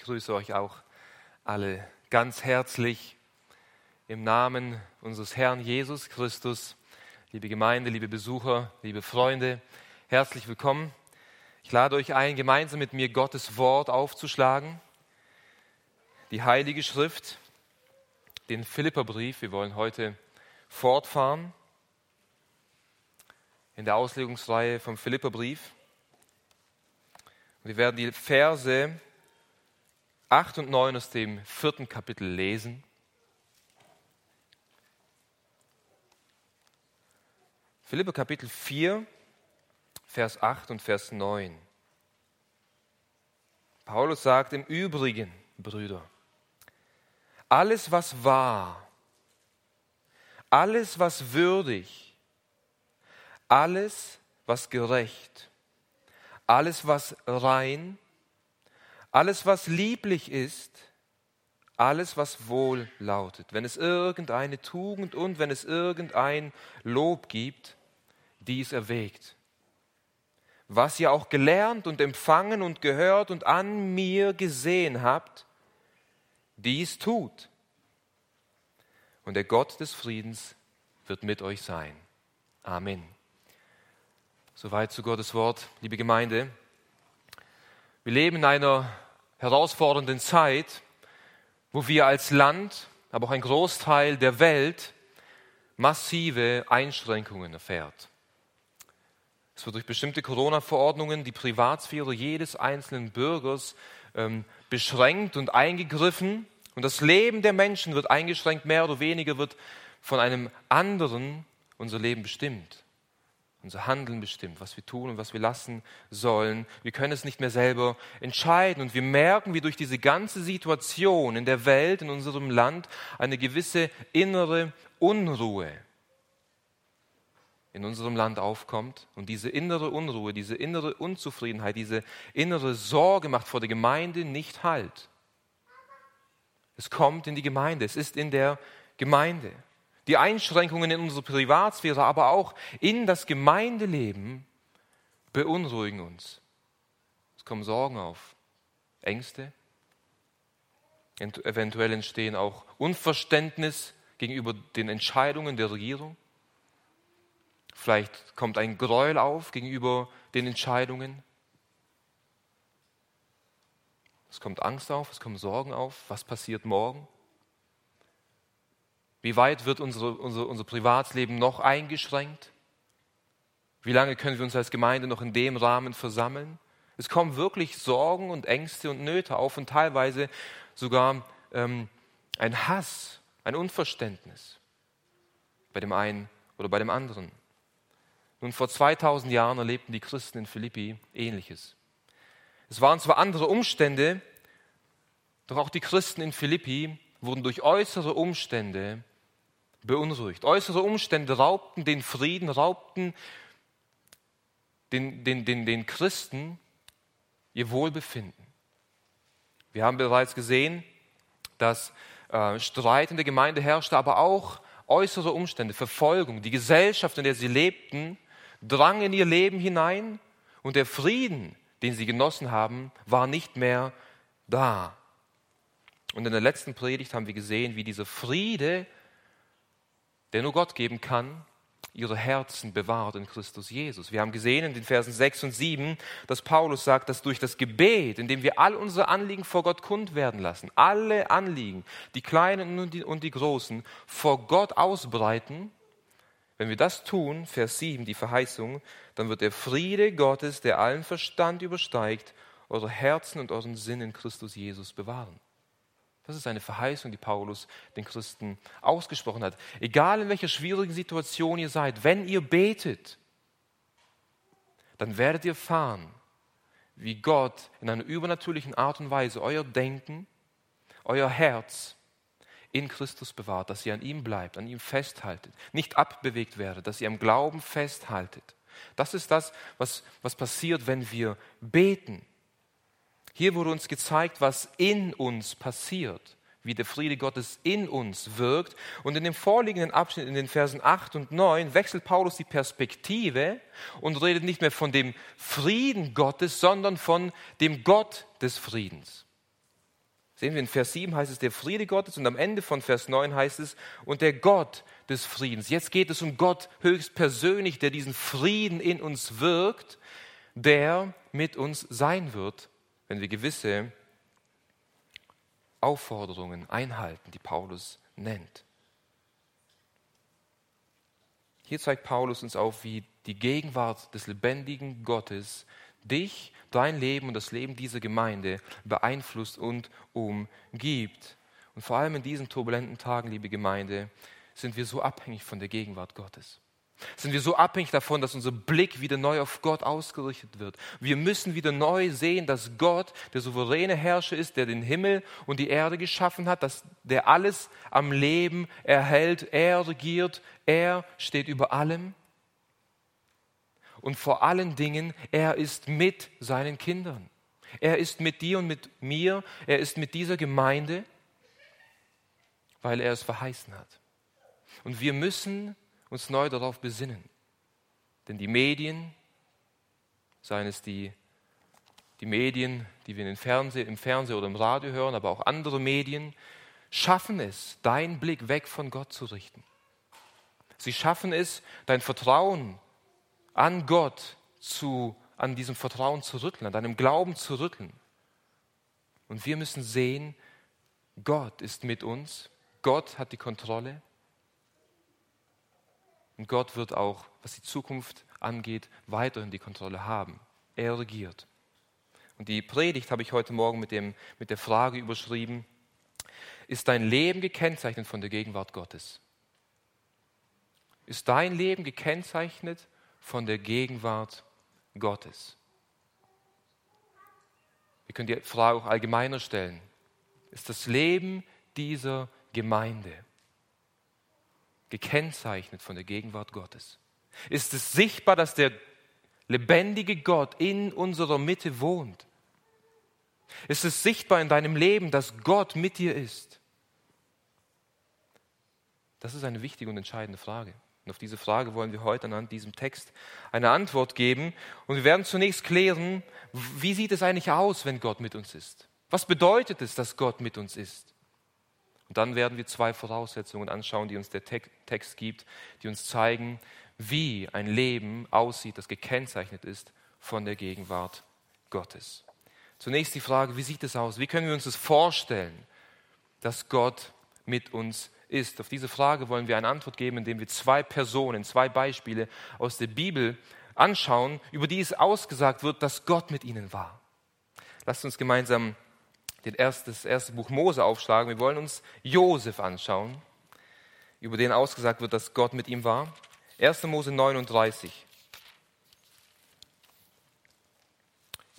Ich grüße euch auch alle ganz herzlich im Namen unseres Herrn Jesus Christus. Liebe Gemeinde, liebe Besucher, liebe Freunde, herzlich willkommen. Ich lade euch ein, gemeinsam mit mir Gottes Wort aufzuschlagen. Die Heilige Schrift, den Philipperbrief. Wir wollen heute fortfahren in der Auslegungsreihe vom Philipperbrief. Wir werden die Verse 8 und 9 aus dem vierten Kapitel lesen. Philippe Kapitel 4, Vers 8 und Vers 9. Paulus sagt im Übrigen, Brüder, alles was wahr, alles was würdig, alles was gerecht, alles was rein, alles was lieblich ist, alles was wohl lautet, wenn es irgendeine Tugend und wenn es irgendein Lob gibt, dies erwägt. Was ihr auch gelernt und empfangen und gehört und an mir gesehen habt, dies tut. Und der Gott des Friedens wird mit euch sein. Amen. Soweit zu Gottes Wort, liebe Gemeinde. Wir leben in einer herausfordernden Zeit, wo wir als Land, aber auch ein Großteil der Welt massive Einschränkungen erfährt. Es wird durch bestimmte Corona-Verordnungen die Privatsphäre jedes einzelnen Bürgers ähm, beschränkt und eingegriffen. Und das Leben der Menschen wird eingeschränkt, mehr oder weniger wird von einem anderen unser Leben bestimmt unser Handeln bestimmt, was wir tun und was wir lassen sollen. Wir können es nicht mehr selber entscheiden. Und wir merken, wie durch diese ganze Situation in der Welt, in unserem Land, eine gewisse innere Unruhe in unserem Land aufkommt. Und diese innere Unruhe, diese innere Unzufriedenheit, diese innere Sorge macht vor der Gemeinde nicht Halt. Es kommt in die Gemeinde, es ist in der Gemeinde die Einschränkungen in unsere Privatsphäre, aber auch in das Gemeindeleben beunruhigen uns. Es kommen Sorgen auf, Ängste, eventuell entstehen auch Unverständnis gegenüber den Entscheidungen der Regierung. Vielleicht kommt ein Gräuel auf gegenüber den Entscheidungen. Es kommt Angst auf, es kommen Sorgen auf. Was passiert morgen? Wie weit wird unsere, unsere, unser Privatsleben noch eingeschränkt? Wie lange können wir uns als Gemeinde noch in dem Rahmen versammeln? Es kommen wirklich Sorgen und Ängste und Nöte auf und teilweise sogar ähm, ein Hass, ein Unverständnis bei dem einen oder bei dem anderen. Nun, vor 2000 Jahren erlebten die Christen in Philippi Ähnliches. Es waren zwar andere Umstände, doch auch die Christen in Philippi wurden durch äußere Umstände beunruhigt. Äußere Umstände raubten den Frieden, raubten den, den, den, den Christen ihr Wohlbefinden. Wir haben bereits gesehen, dass äh, Streit in der Gemeinde herrschte, aber auch äußere Umstände, Verfolgung, die Gesellschaft, in der sie lebten, drang in ihr Leben hinein und der Frieden, den sie genossen haben, war nicht mehr da. Und in der letzten Predigt haben wir gesehen, wie dieser Friede der nur Gott geben kann, ihre Herzen bewahrt in Christus Jesus. Wir haben gesehen in den Versen 6 und 7, dass Paulus sagt, dass durch das Gebet, indem wir all unsere Anliegen vor Gott kund werden lassen, alle Anliegen, die kleinen und die, und die großen, vor Gott ausbreiten, wenn wir das tun, Vers 7, die Verheißung, dann wird der Friede Gottes, der allen Verstand übersteigt, eure Herzen und euren Sinn in Christus Jesus bewahren. Das ist eine Verheißung, die Paulus den Christen ausgesprochen hat. Egal in welcher schwierigen Situation ihr seid, wenn ihr betet, dann werdet ihr erfahren, wie Gott in einer übernatürlichen Art und Weise euer Denken, euer Herz in Christus bewahrt, dass ihr an ihm bleibt, an ihm festhaltet, nicht abbewegt werdet, dass ihr am Glauben festhaltet. Das ist das, was, was passiert, wenn wir beten. Hier wurde uns gezeigt, was in uns passiert, wie der Friede Gottes in uns wirkt. Und in dem vorliegenden Abschnitt, in den Versen 8 und 9, wechselt Paulus die Perspektive und redet nicht mehr von dem Frieden Gottes, sondern von dem Gott des Friedens. Sehen wir in Vers 7 heißt es der Friede Gottes und am Ende von Vers 9 heißt es und der Gott des Friedens. Jetzt geht es um Gott höchstpersönlich, der diesen Frieden in uns wirkt, der mit uns sein wird, wenn wir gewisse Aufforderungen einhalten, die Paulus nennt. Hier zeigt Paulus uns auf, wie die Gegenwart des lebendigen Gottes dich, dein Leben und das Leben dieser Gemeinde beeinflusst und umgibt. Und vor allem in diesen turbulenten Tagen, liebe Gemeinde, sind wir so abhängig von der Gegenwart Gottes. Sind wir so abhängig davon, dass unser Blick wieder neu auf Gott ausgerichtet wird. Wir müssen wieder neu sehen, dass Gott der souveräne Herrscher ist, der den Himmel und die Erde geschaffen hat, dass der alles am Leben erhält. Er regiert, er steht über allem und vor allen Dingen, er ist mit seinen Kindern. Er ist mit dir und mit mir, er ist mit dieser Gemeinde, weil er es verheißen hat. Und wir müssen uns neu darauf besinnen. Denn die Medien, seien es die, die Medien, die wir Fernseh, im Fernsehen oder im Radio hören, aber auch andere Medien, schaffen es, deinen Blick weg von Gott zu richten. Sie schaffen es, dein Vertrauen an Gott zu, an diesem Vertrauen zu rütteln, an deinem Glauben zu rütteln. Und wir müssen sehen, Gott ist mit uns, Gott hat die Kontrolle und Gott wird auch, was die Zukunft angeht, weiterhin die Kontrolle haben. Er regiert. Und die Predigt habe ich heute Morgen mit, dem, mit der Frage überschrieben, ist dein Leben gekennzeichnet von der Gegenwart Gottes? Ist dein Leben gekennzeichnet von der Gegenwart Gottes. Wir können die Frage auch allgemeiner stellen. Ist das Leben dieser Gemeinde gekennzeichnet von der Gegenwart Gottes? Ist es sichtbar, dass der lebendige Gott in unserer Mitte wohnt? Ist es sichtbar in deinem Leben, dass Gott mit dir ist? Das ist eine wichtige und entscheidende Frage. Und auf diese Frage wollen wir heute anhand diesem Text eine Antwort geben. Und wir werden zunächst klären, wie sieht es eigentlich aus, wenn Gott mit uns ist? Was bedeutet es, dass Gott mit uns ist? Und dann werden wir zwei Voraussetzungen anschauen, die uns der Text gibt, die uns zeigen, wie ein Leben aussieht, das gekennzeichnet ist von der Gegenwart Gottes. Zunächst die Frage, wie sieht es aus? Wie können wir uns das vorstellen, dass Gott mit uns ist? Auf diese Frage wollen wir eine Antwort geben, indem wir zwei Personen, zwei Beispiele aus der Bibel anschauen, über die es ausgesagt wird, dass Gott mit ihnen war. Lasst uns gemeinsam das erste Buch Mose aufschlagen. Wir wollen uns Josef anschauen, über den ausgesagt wird, dass Gott mit ihm war. 1. Mose 39.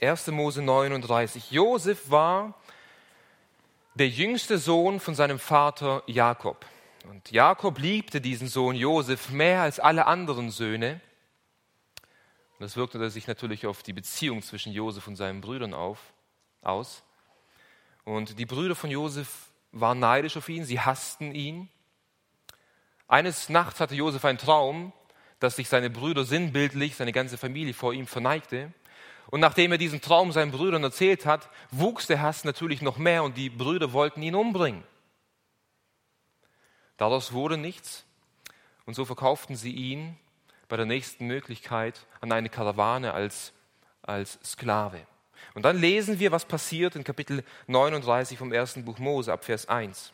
1. Mose 39. Josef war der jüngste Sohn von seinem Vater Jakob. Und Jakob liebte diesen Sohn Josef mehr als alle anderen Söhne. Und das wirkte sich natürlich auf die Beziehung zwischen Josef und seinen Brüdern auf, aus. Und die Brüder von Josef waren neidisch auf ihn, sie hassten ihn. Eines Nachts hatte Josef einen Traum, dass sich seine Brüder sinnbildlich, seine ganze Familie vor ihm verneigte. Und nachdem er diesen Traum seinen Brüdern erzählt hat, wuchs der Hass natürlich noch mehr und die Brüder wollten ihn umbringen. Daraus wurde nichts und so verkauften sie ihn bei der nächsten Möglichkeit an eine Karawane als, als Sklave. Und dann lesen wir, was passiert in Kapitel 39 vom ersten Buch Mose ab Vers 1.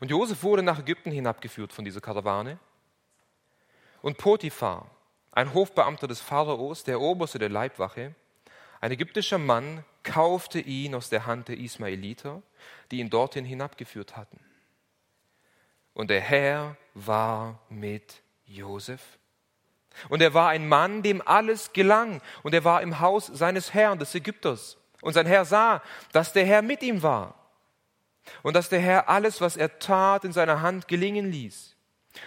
Und Josef wurde nach Ägypten hinabgeführt von dieser Karawane. Und Potiphar, ein Hofbeamter des Pharaos, der Oberste der Leibwache, ein ägyptischer Mann, kaufte ihn aus der Hand der Ismaeliter, die ihn dorthin hinabgeführt hatten. Und der Herr war mit Josef. Und er war ein Mann, dem alles gelang. Und er war im Haus seines Herrn, des Ägypters. Und sein Herr sah, dass der Herr mit ihm war. Und dass der Herr alles, was er tat, in seiner Hand gelingen ließ.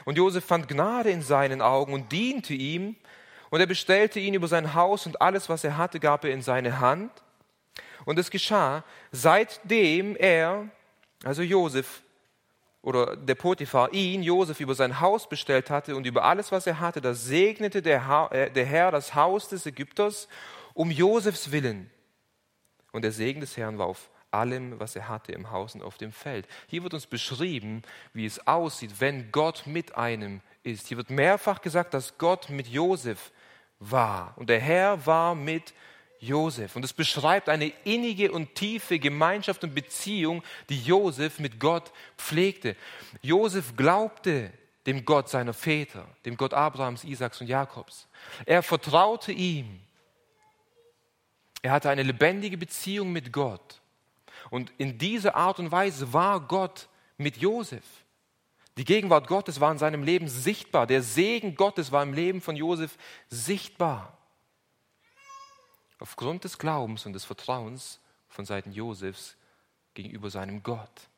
Und Josef fand Gnade in seinen Augen und diente ihm. Und er bestellte ihn über sein Haus und alles, was er hatte, gab er in seine Hand. Und es geschah, seitdem er, also Josef oder der Potiphar, ihn, Josef, über sein Haus bestellt hatte und über alles, was er hatte, da segnete der, äh, der Herr das Haus des Ägypters um Josefs willen. Und der Segen des Herrn war auf allem, was er hatte im Haus und auf dem Feld. Hier wird uns beschrieben, wie es aussieht, wenn Gott mit einem ist. Hier wird mehrfach gesagt, dass Gott mit Josef war. Und der Herr war mit Josef. Und es beschreibt eine innige und tiefe Gemeinschaft und Beziehung, die Josef mit Gott pflegte. Josef glaubte dem Gott seiner Väter, dem Gott Abrahams, Isaaks und Jakobs. Er vertraute ihm. Er hatte eine lebendige Beziehung mit Gott. Und in dieser Art und Weise war Gott mit Josef. Die Gegenwart Gottes war in seinem Leben sichtbar. Der Segen Gottes war im Leben von Josef sichtbar. Aufgrund des Glaubens und des Vertrauens von Seiten Josefs gegenüber seinem Gott.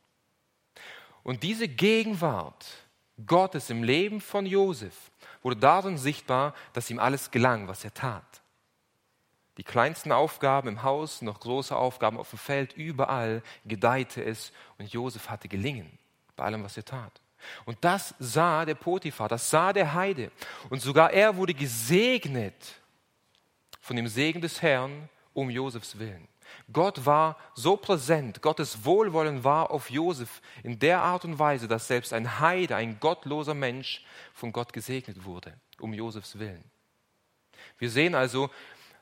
Und diese Gegenwart Gottes im Leben von Josef wurde darin sichtbar, dass ihm alles gelang, was er tat. Die kleinsten Aufgaben im Haus, noch große Aufgaben auf dem Feld, überall gedeihte es und Josef hatte gelingen bei allem, was er tat. Und das sah der Potiphar, das sah der Heide. Und sogar er wurde gesegnet von dem Segen des Herrn um Josefs Willen. Gott war so präsent, Gottes Wohlwollen war auf Josef in der Art und Weise, dass selbst ein Heide, ein gottloser Mensch von Gott gesegnet wurde, um Josefs Willen. Wir sehen also,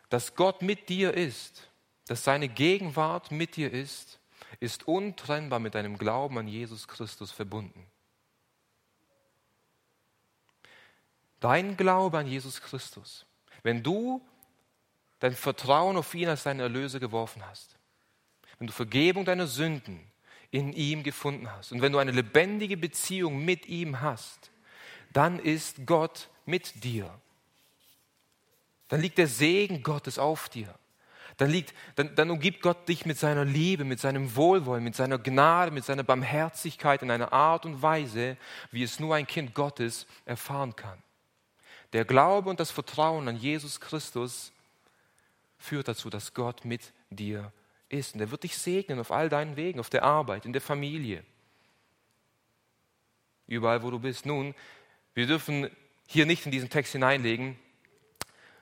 dass Gott mit dir ist, dass seine Gegenwart mit dir ist, ist untrennbar mit deinem Glauben an Jesus Christus verbunden. Dein Glaube an Jesus Christus, wenn du dein Vertrauen auf ihn als deinen Erlöser geworfen hast, wenn du Vergebung deiner Sünden in ihm gefunden hast und wenn du eine lebendige Beziehung mit ihm hast, dann ist Gott mit dir. Dann liegt der Segen Gottes auf dir. Dann, liegt, dann, dann umgibt Gott dich mit seiner Liebe, mit seinem Wohlwollen, mit seiner Gnade, mit seiner Barmherzigkeit in einer Art und Weise, wie es nur ein Kind Gottes erfahren kann. Der Glaube und das Vertrauen an Jesus Christus führt dazu, dass Gott mit dir ist. Und er wird dich segnen auf all deinen Wegen, auf der Arbeit, in der Familie, überall, wo du bist. Nun, wir dürfen hier nicht in diesen Text hineinlegen,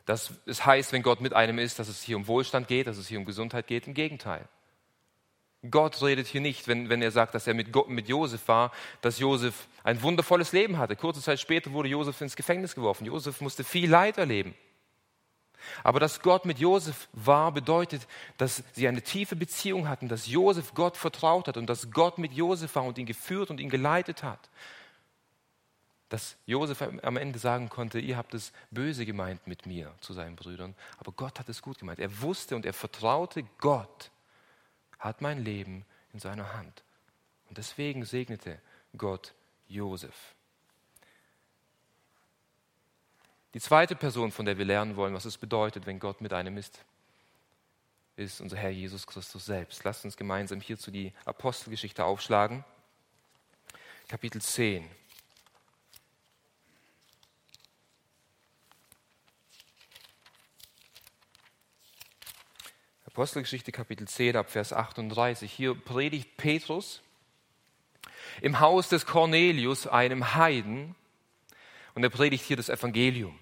dass es heißt, wenn Gott mit einem ist, dass es hier um Wohlstand geht, dass es hier um Gesundheit geht. Im Gegenteil. Gott redet hier nicht, wenn, wenn er sagt, dass er mit, mit Josef war, dass Josef ein wundervolles Leben hatte. Kurze Zeit später wurde Josef ins Gefängnis geworfen. Josef musste viel Leid erleben. Aber dass Gott mit Josef war, bedeutet, dass sie eine tiefe Beziehung hatten, dass Josef Gott vertraut hat und dass Gott mit Josef war und ihn geführt und ihn geleitet hat. Dass Josef am Ende sagen konnte, ihr habt es böse gemeint mit mir zu seinen Brüdern, aber Gott hat es gut gemeint. Er wusste und er vertraute Gott hat mein Leben in seiner Hand. Und deswegen segnete Gott Josef. Die zweite Person, von der wir lernen wollen, was es bedeutet, wenn Gott mit einem ist, ist unser Herr Jesus Christus selbst. Lasst uns gemeinsam hierzu die Apostelgeschichte aufschlagen. Kapitel 10. Apostelgeschichte Kapitel 10 ab Vers 38. Hier predigt Petrus im Haus des Cornelius, einem Heiden, und er predigt hier das Evangelium.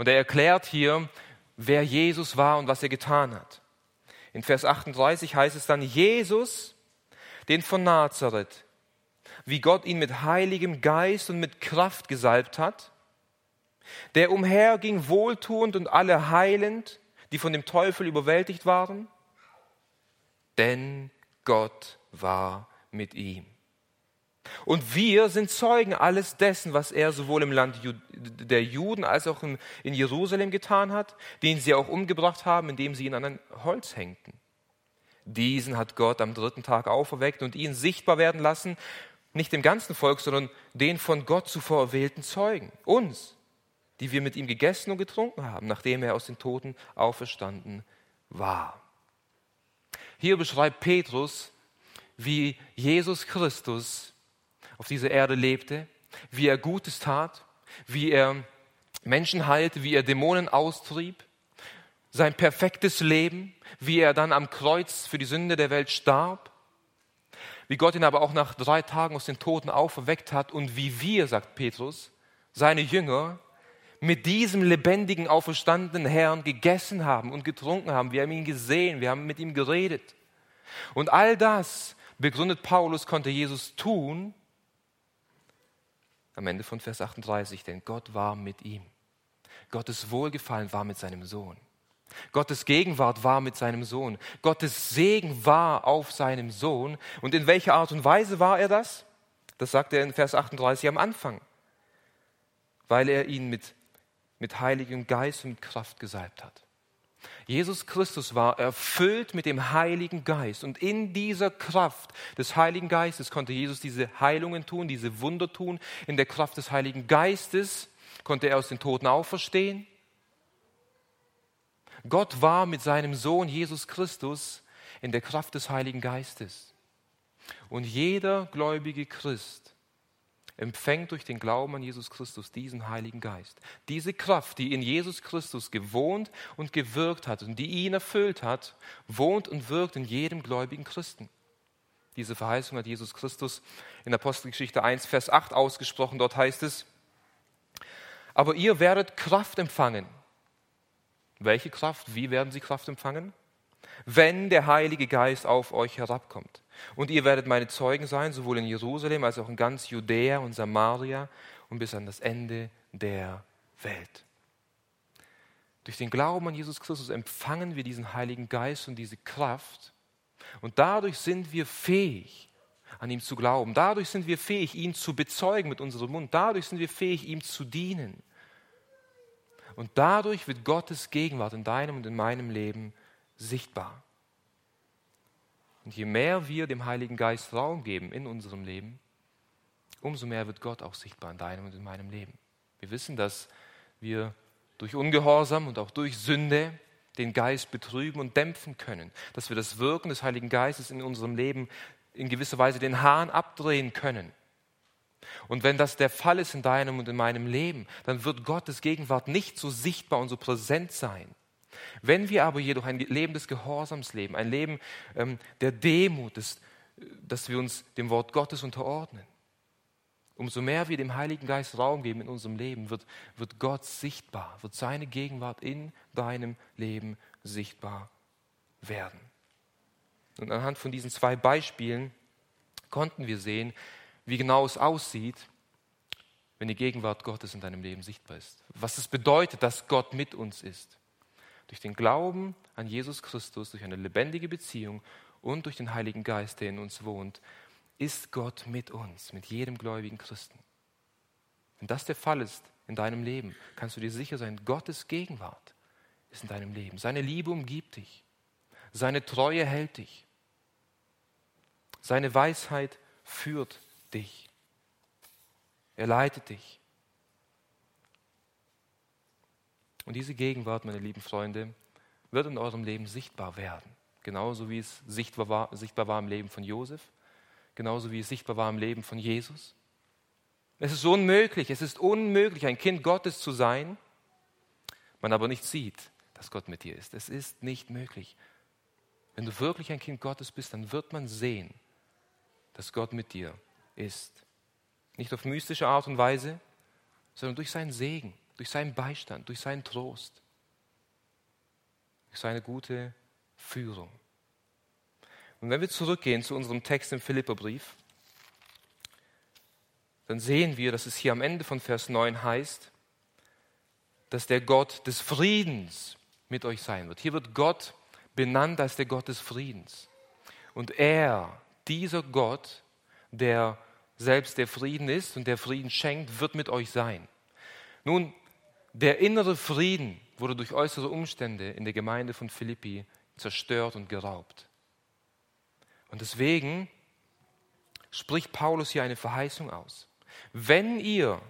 Und er erklärt hier, wer Jesus war und was er getan hat. In Vers 38 heißt es dann, Jesus, den von Nazareth, wie Gott ihn mit heiligem Geist und mit Kraft gesalbt hat, der umherging wohltuend und alle heilend, die von dem Teufel überwältigt waren? Denn Gott war mit ihm. Und wir sind Zeugen alles dessen, was er sowohl im Land der Juden als auch in Jerusalem getan hat, den sie auch umgebracht haben, indem sie ihn an ein Holz hängten. Diesen hat Gott am dritten Tag auferweckt und ihn sichtbar werden lassen, nicht dem ganzen Volk, sondern den von Gott zuvor erwählten Zeugen, uns, die wir mit ihm gegessen und getrunken haben, nachdem er aus den Toten auferstanden war. Hier beschreibt Petrus, wie Jesus Christus auf dieser Erde lebte, wie er Gutes tat, wie er Menschen heilte, wie er Dämonen austrieb, sein perfektes Leben, wie er dann am Kreuz für die Sünde der Welt starb, wie Gott ihn aber auch nach drei Tagen aus den Toten auferweckt hat und wie wir, sagt Petrus, seine Jünger, mit diesem lebendigen, auferstandenen Herrn gegessen haben und getrunken haben. Wir haben ihn gesehen, wir haben mit ihm geredet. Und all das, begründet Paulus, konnte Jesus tun, am Ende von Vers 38, denn Gott war mit ihm. Gottes Wohlgefallen war mit seinem Sohn. Gottes Gegenwart war mit seinem Sohn. Gottes Segen war auf seinem Sohn. Und in welcher Art und Weise war er das? Das sagt er in Vers 38 am Anfang. Weil er ihn mit, mit Heiligem Geist und Kraft gesalbt hat. Jesus Christus war erfüllt mit dem Heiligen Geist und in dieser Kraft des Heiligen Geistes konnte Jesus diese Heilungen tun, diese Wunder tun. In der Kraft des Heiligen Geistes konnte er aus den Toten auferstehen. Gott war mit seinem Sohn Jesus Christus in der Kraft des Heiligen Geistes. Und jeder gläubige Christ empfängt durch den Glauben an Jesus Christus diesen Heiligen Geist. Diese Kraft, die in Jesus Christus gewohnt und gewirkt hat und die ihn erfüllt hat, wohnt und wirkt in jedem gläubigen Christen. Diese Verheißung hat Jesus Christus in Apostelgeschichte 1, Vers 8 ausgesprochen. Dort heißt es, aber ihr werdet Kraft empfangen. Welche Kraft? Wie werden sie Kraft empfangen? Wenn der Heilige Geist auf euch herabkommt. Und ihr werdet meine Zeugen sein, sowohl in Jerusalem als auch in ganz Judäa und Samaria und bis an das Ende der Welt. Durch den Glauben an Jesus Christus empfangen wir diesen Heiligen Geist und diese Kraft. Und dadurch sind wir fähig, an ihm zu glauben. Dadurch sind wir fähig, ihn zu bezeugen mit unserem Mund. Dadurch sind wir fähig, ihm zu dienen. Und dadurch wird Gottes Gegenwart in deinem und in meinem Leben sichtbar. Und je mehr wir dem Heiligen Geist Raum geben in unserem Leben, umso mehr wird Gott auch sichtbar in deinem und in meinem Leben. Wir wissen, dass wir durch Ungehorsam und auch durch Sünde den Geist betrüben und dämpfen können, dass wir das Wirken des Heiligen Geistes in unserem Leben in gewisser Weise den Hahn abdrehen können. Und wenn das der Fall ist in deinem und in meinem Leben, dann wird Gottes Gegenwart nicht so sichtbar und so präsent sein. Wenn wir aber jedoch ein Leben des Gehorsams leben, ein Leben ähm, der Demut, des, dass wir uns dem Wort Gottes unterordnen, umso mehr wir dem Heiligen Geist Raum geben in unserem Leben, wird, wird Gott sichtbar, wird seine Gegenwart in deinem Leben sichtbar werden. Und anhand von diesen zwei Beispielen konnten wir sehen, wie genau es aussieht, wenn die Gegenwart Gottes in deinem Leben sichtbar ist. Was es bedeutet, dass Gott mit uns ist. Durch den Glauben an Jesus Christus, durch eine lebendige Beziehung und durch den Heiligen Geist, der in uns wohnt, ist Gott mit uns, mit jedem gläubigen Christen. Wenn das der Fall ist in deinem Leben, kannst du dir sicher sein, Gottes Gegenwart ist in deinem Leben. Seine Liebe umgibt dich. Seine Treue hält dich. Seine Weisheit führt dich. Er leitet dich. Und diese Gegenwart, meine lieben Freunde, wird in eurem Leben sichtbar werden. Genauso wie es sichtbar war, sichtbar war im Leben von Josef, genauso wie es sichtbar war im Leben von Jesus. Es ist unmöglich, es ist unmöglich, ein Kind Gottes zu sein, man aber nicht sieht, dass Gott mit dir ist. Es ist nicht möglich. Wenn du wirklich ein Kind Gottes bist, dann wird man sehen, dass Gott mit dir ist. Nicht auf mystische Art und Weise, sondern durch seinen Segen, durch seinen Beistand, durch seinen Trost, durch seine gute Führung. Und wenn wir zurückgehen zu unserem Text im Philipperbrief, dann sehen wir, dass es hier am Ende von Vers 9 heißt, dass der Gott des Friedens mit euch sein wird. Hier wird Gott benannt als der Gott des Friedens. Und er, dieser Gott, der selbst der Frieden ist und der Frieden schenkt, wird mit euch sein. Nun, der innere Frieden wurde durch äußere Umstände in der Gemeinde von Philippi zerstört und geraubt. Und deswegen spricht Paulus hier eine Verheißung aus. Wenn ihr,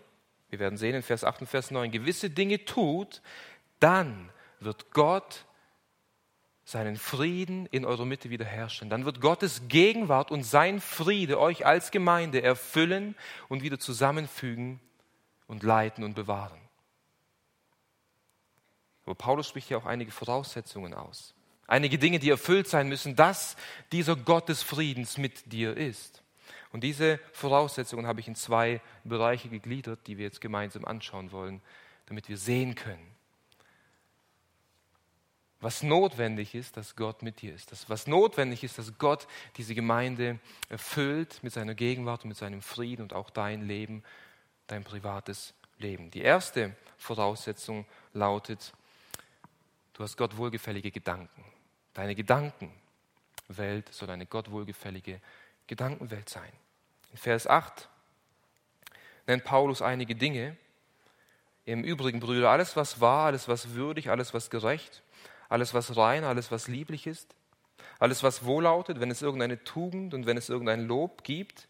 wir werden sehen in Vers 8 und Vers 9, gewisse Dinge tut, dann wird Gott seinen Frieden in eurer Mitte wiederherstellen. Dann wird Gottes Gegenwart und sein Friede euch als Gemeinde erfüllen und wieder zusammenfügen und leiten und bewahren. Aber Paulus spricht hier auch einige Voraussetzungen aus. Einige Dinge, die erfüllt sein müssen, dass dieser Gott des Friedens mit dir ist. Und diese Voraussetzungen habe ich in zwei Bereiche gegliedert, die wir jetzt gemeinsam anschauen wollen, damit wir sehen können, was notwendig ist, dass Gott mit dir ist. Das, was notwendig ist, dass Gott diese Gemeinde erfüllt mit seiner Gegenwart und mit seinem Frieden und auch dein Leben, dein privates Leben. Die erste Voraussetzung lautet, du hast Gott wohlgefällige Gedanken. Deine Gedankenwelt soll eine Gott wohlgefällige Gedankenwelt sein. In Vers 8 nennt Paulus einige Dinge. Im Übrigen, Brüder, alles, was wahr, alles, was würdig, alles, was gerecht, alles, was rein, alles, was lieblich ist, alles, was wohllautet, wenn es irgendeine Tugend und wenn es irgendein Lob gibt,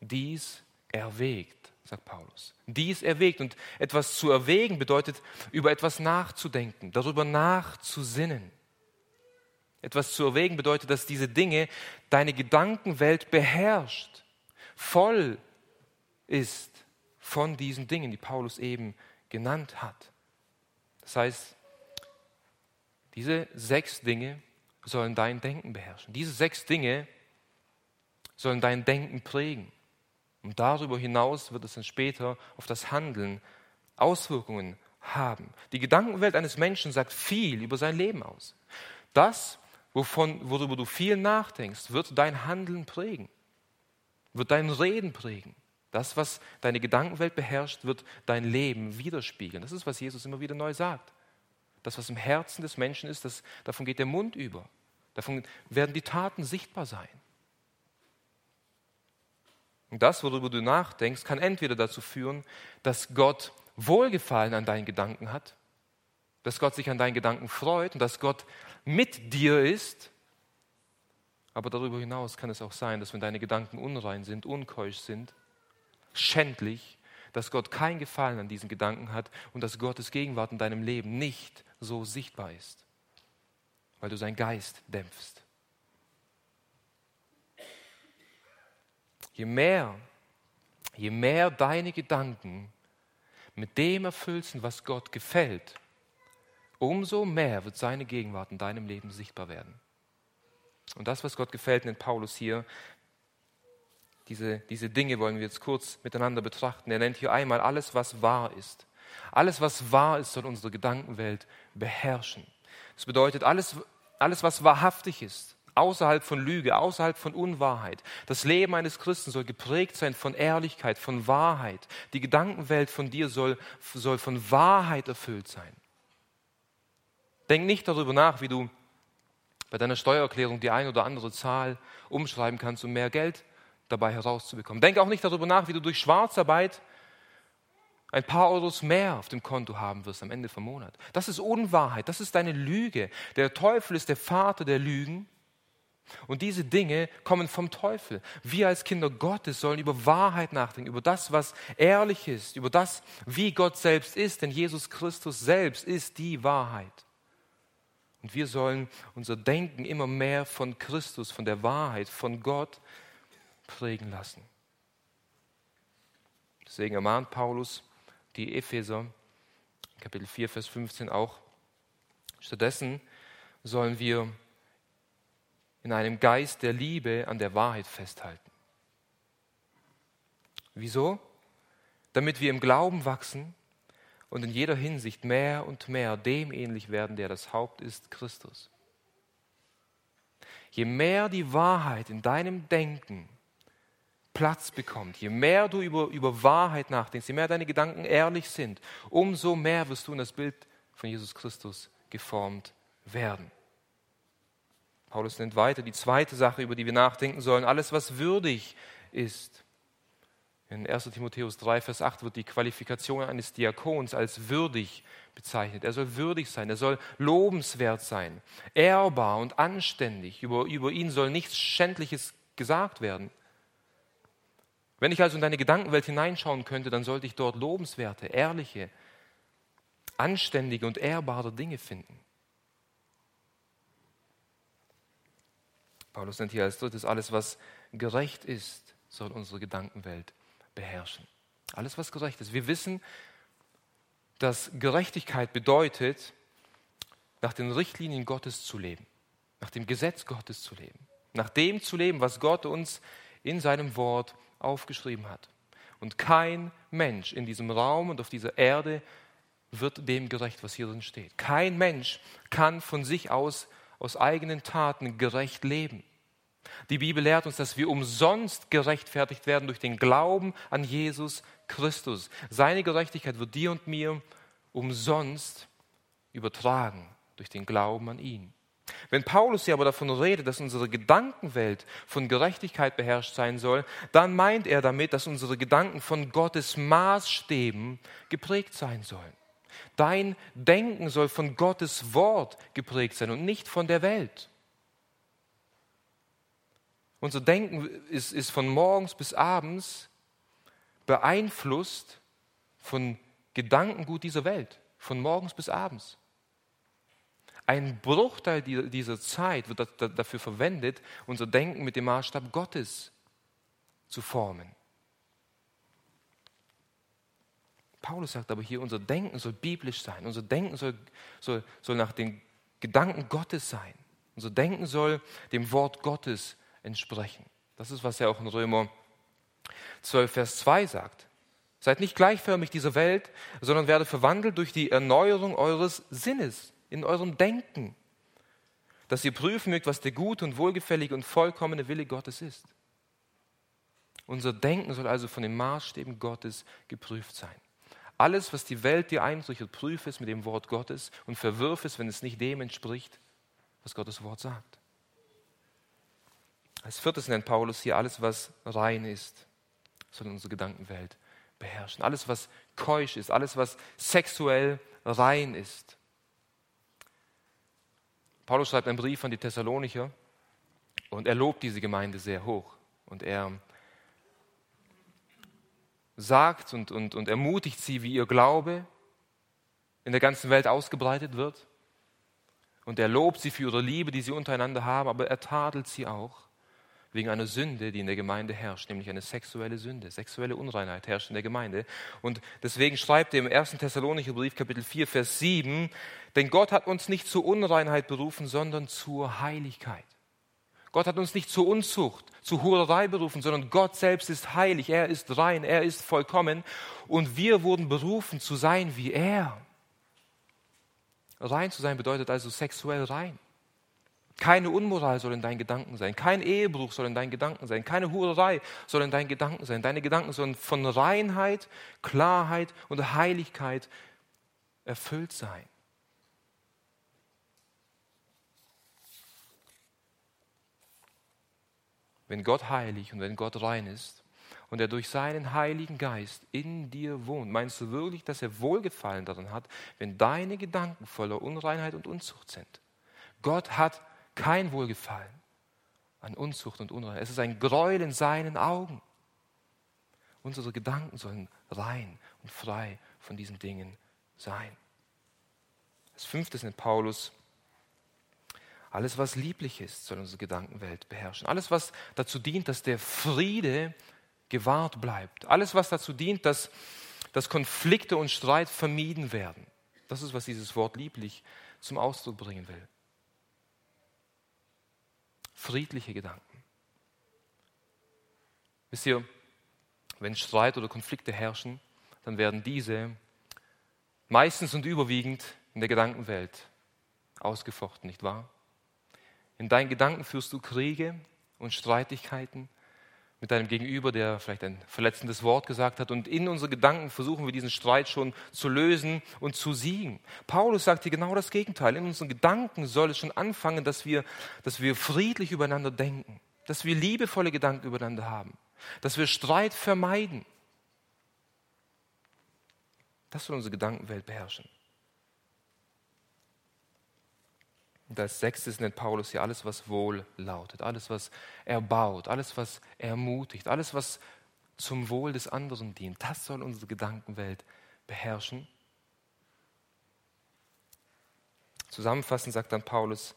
dies erwägt, sagt Paulus. Dies erwägt. Und etwas zu erwägen bedeutet, über etwas nachzudenken, darüber nachzusinnen. Etwas zu erwägen bedeutet, dass diese Dinge deine Gedankenwelt beherrscht, voll ist von diesen Dingen, die Paulus eben genannt hat. Das heißt, diese sechs Dinge sollen dein Denken beherrschen. Diese sechs Dinge sollen dein Denken prägen. Und darüber hinaus wird es dann später auf das Handeln Auswirkungen haben. Die Gedankenwelt eines Menschen sagt viel über sein Leben aus. Das, wovon, worüber du viel nachdenkst, wird dein Handeln prägen, wird dein Reden prägen. Das, was deine Gedankenwelt beherrscht, wird dein Leben widerspiegeln. Das ist, was Jesus immer wieder neu sagt. Das, was im Herzen des Menschen ist, das, davon geht der Mund über. Davon werden die Taten sichtbar sein. Und das, worüber du nachdenkst, kann entweder dazu führen, dass Gott Wohlgefallen an deinen Gedanken hat, dass Gott sich an deinen Gedanken freut und dass Gott mit dir ist. Aber darüber hinaus kann es auch sein, dass wenn deine Gedanken unrein sind, unkeusch sind, schändlich, dass Gott kein Gefallen an diesen Gedanken hat und dass Gottes Gegenwart in deinem Leben nicht so sichtbar ist, weil du seinen Geist dämpfst. Je mehr, je mehr deine Gedanken mit dem erfüllt sind, was Gott gefällt, umso mehr wird seine Gegenwart in deinem Leben sichtbar werden. Und das, was Gott gefällt, nennt Paulus hier diese, diese Dinge wollen wir jetzt kurz miteinander betrachten. Er nennt hier einmal alles, was wahr ist. Alles, was wahr ist, soll unsere Gedankenwelt beherrschen. Das bedeutet, alles, alles, was wahrhaftig ist, außerhalb von Lüge, außerhalb von Unwahrheit. Das Leben eines Christen soll geprägt sein von Ehrlichkeit, von Wahrheit. Die Gedankenwelt von dir soll, soll von Wahrheit erfüllt sein. Denk nicht darüber nach, wie du bei deiner Steuererklärung die ein oder andere Zahl umschreiben kannst, um mehr Geld dabei herauszubekommen. Denk auch nicht darüber nach, wie du durch Schwarzarbeit ein paar Euros mehr auf dem Konto haben wirst am Ende vom Monat. Das ist Unwahrheit, das ist deine Lüge. Der Teufel ist der Vater der Lügen. Und diese Dinge kommen vom Teufel. Wir als Kinder Gottes sollen über Wahrheit nachdenken, über das, was ehrlich ist, über das, wie Gott selbst ist, denn Jesus Christus selbst ist die Wahrheit. Und wir sollen unser Denken immer mehr von Christus, von der Wahrheit, von Gott prägen lassen. Deswegen ermahnt Paulus die Epheser, Kapitel 4, Vers 15 auch. Stattdessen sollen wir in einem Geist der Liebe an der Wahrheit festhalten. Wieso? Damit wir im Glauben wachsen und in jeder Hinsicht mehr und mehr dem ähnlich werden, der das Haupt ist, Christus. Je mehr die Wahrheit in deinem Denken Platz bekommt, je mehr du über, über Wahrheit nachdenkst, je mehr deine Gedanken ehrlich sind, umso mehr wirst du in das Bild von Jesus Christus geformt werden. Paulus nennt weiter die zweite Sache, über die wir nachdenken sollen, alles, was würdig ist. In 1 Timotheus 3, Vers 8 wird die Qualifikation eines Diakons als würdig bezeichnet. Er soll würdig sein, er soll lobenswert sein, ehrbar und anständig. Über, über ihn soll nichts Schändliches gesagt werden. Wenn ich also in deine Gedankenwelt hineinschauen könnte, dann sollte ich dort lobenswerte, ehrliche, anständige und ehrbare Dinge finden. Paulus nennt hier als drittes, alles, was gerecht ist, soll unsere Gedankenwelt beherrschen. Alles, was gerecht ist. Wir wissen, dass Gerechtigkeit bedeutet, nach den Richtlinien Gottes zu leben, nach dem Gesetz Gottes zu leben, nach dem zu leben, was Gott uns in seinem Wort aufgeschrieben hat. Und kein Mensch in diesem Raum und auf dieser Erde wird dem gerecht, was hier drin steht. Kein Mensch kann von sich aus, aus eigenen Taten gerecht leben. Die Bibel lehrt uns, dass wir umsonst gerechtfertigt werden durch den Glauben an Jesus Christus. Seine Gerechtigkeit wird dir und mir umsonst übertragen durch den Glauben an ihn. Wenn Paulus hier aber davon redet, dass unsere Gedankenwelt von Gerechtigkeit beherrscht sein soll, dann meint er damit, dass unsere Gedanken von Gottes Maßstäben geprägt sein sollen. Dein Denken soll von Gottes Wort geprägt sein und nicht von der Welt. Unser Denken ist, ist von morgens bis abends beeinflusst von Gedankengut dieser Welt, von morgens bis abends. Ein Bruchteil dieser Zeit wird dafür verwendet, unser Denken mit dem Maßstab Gottes zu formen. Paulus sagt aber hier, unser Denken soll biblisch sein, unser Denken soll, soll, soll nach den Gedanken Gottes sein. Unser Denken soll dem Wort Gottes entsprechen. Das ist, was er auch in Römer 12, Vers 2 sagt. Seid nicht gleichförmig dieser Welt, sondern werde verwandelt durch die Erneuerung eures Sinnes, in eurem Denken, dass ihr prüfen mögt, was der gute und wohlgefällige und vollkommene Wille Gottes ist. Unser Denken soll also von den Maßstäben Gottes geprüft sein. Alles, was die Welt dir eintrichtet, prüfe es mit dem Wort Gottes und verwirf es, wenn es nicht dem entspricht, was Gottes Wort sagt. Als viertes nennt Paulus hier alles, was rein ist, soll unsere Gedankenwelt beherrschen. Alles, was keusch ist, alles, was sexuell rein ist. Paulus schreibt einen Brief an die Thessalonicher und er lobt diese Gemeinde sehr hoch. Und er sagt und, und, und ermutigt sie, wie ihr Glaube in der ganzen Welt ausgebreitet wird. Und er lobt sie für ihre Liebe, die sie untereinander haben, aber er tadelt sie auch wegen einer Sünde, die in der Gemeinde herrscht, nämlich eine sexuelle Sünde. Sexuelle Unreinheit herrscht in der Gemeinde. Und deswegen schreibt er im 1. Thessalonicher Brief, Kapitel 4, Vers 7, denn Gott hat uns nicht zur Unreinheit berufen, sondern zur Heiligkeit. Gott hat uns nicht zur Unzucht, zur Hurerei berufen, sondern Gott selbst ist heilig, er ist rein, er ist vollkommen und wir wurden berufen zu sein wie er. Rein zu sein bedeutet also sexuell rein. Keine Unmoral soll in deinen Gedanken sein. Kein Ehebruch soll in deinen Gedanken sein. Keine Hurerei soll in deinen Gedanken sein. Deine Gedanken sollen von Reinheit, Klarheit und Heiligkeit erfüllt sein. Wenn Gott heilig und wenn Gott rein ist und er durch seinen Heiligen Geist in dir wohnt, meinst du wirklich, dass er Wohlgefallen daran hat, wenn deine Gedanken voller Unreinheit und Unzucht sind? Gott hat kein Wohlgefallen an Unzucht und Unrein. Es ist ein Gräuel in seinen Augen. Unsere Gedanken sollen rein und frei von diesen Dingen sein. Als fünftes nennt Paulus, alles, was lieblich ist, soll unsere Gedankenwelt beherrschen. Alles, was dazu dient, dass der Friede gewahrt bleibt. Alles, was dazu dient, dass, dass Konflikte und Streit vermieden werden. Das ist, was dieses Wort lieblich zum Ausdruck bringen will friedliche Gedanken. Wisst ihr, wenn Streit oder Konflikte herrschen, dann werden diese meistens und überwiegend in der Gedankenwelt ausgefochten, nicht wahr? In deinen Gedanken führst du Kriege und Streitigkeiten mit deinem Gegenüber, der vielleicht ein verletzendes Wort gesagt hat. Und in unseren Gedanken versuchen wir diesen Streit schon zu lösen und zu siegen. Paulus sagt hier genau das Gegenteil. In unseren Gedanken soll es schon anfangen, dass wir, dass wir friedlich übereinander denken, dass wir liebevolle Gedanken übereinander haben, dass wir Streit vermeiden. Das soll unsere Gedankenwelt beherrschen. Und als sechstes nennt Paulus hier alles, was wohl lautet, alles, was erbaut, alles, was ermutigt, alles, was zum Wohl des anderen dient. Das soll unsere Gedankenwelt beherrschen. Zusammenfassend sagt dann Paulus,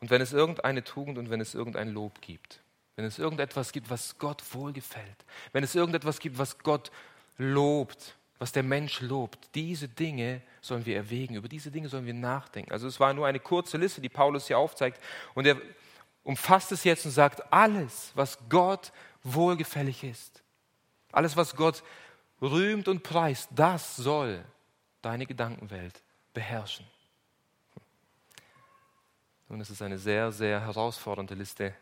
und wenn es irgendeine Tugend und wenn es irgendein Lob gibt, wenn es irgendetwas gibt, was Gott wohlgefällt, wenn es irgendetwas gibt, was Gott lobt, was der Mensch lobt, diese Dinge sollen wir erwägen, über diese Dinge sollen wir nachdenken. Also es war nur eine kurze Liste, die Paulus hier aufzeigt. Und er umfasst es jetzt und sagt, alles, was Gott wohlgefällig ist, alles, was Gott rühmt und preist, das soll deine Gedankenwelt beherrschen. Nun, es ist eine sehr, sehr herausfordernde Liste.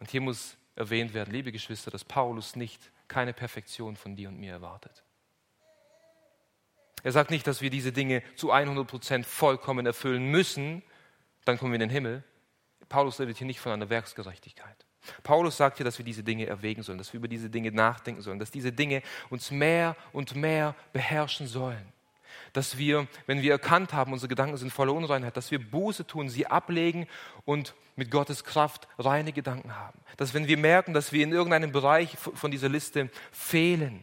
Und hier muss erwähnt werden, liebe Geschwister, dass Paulus nicht keine Perfektion von dir und mir erwartet. Er sagt nicht, dass wir diese Dinge zu 100 Prozent vollkommen erfüllen müssen, dann kommen wir in den Himmel. Paulus redet hier nicht von einer Werksgerechtigkeit. Paulus sagt hier, dass wir diese Dinge erwägen sollen, dass wir über diese Dinge nachdenken sollen, dass diese Dinge uns mehr und mehr beherrschen sollen. Dass wir, wenn wir erkannt haben, unsere Gedanken sind voller Unreinheit, dass wir Buße tun, sie ablegen und mit Gottes Kraft reine Gedanken haben. Dass wenn wir merken, dass wir in irgendeinem Bereich von dieser Liste fehlen,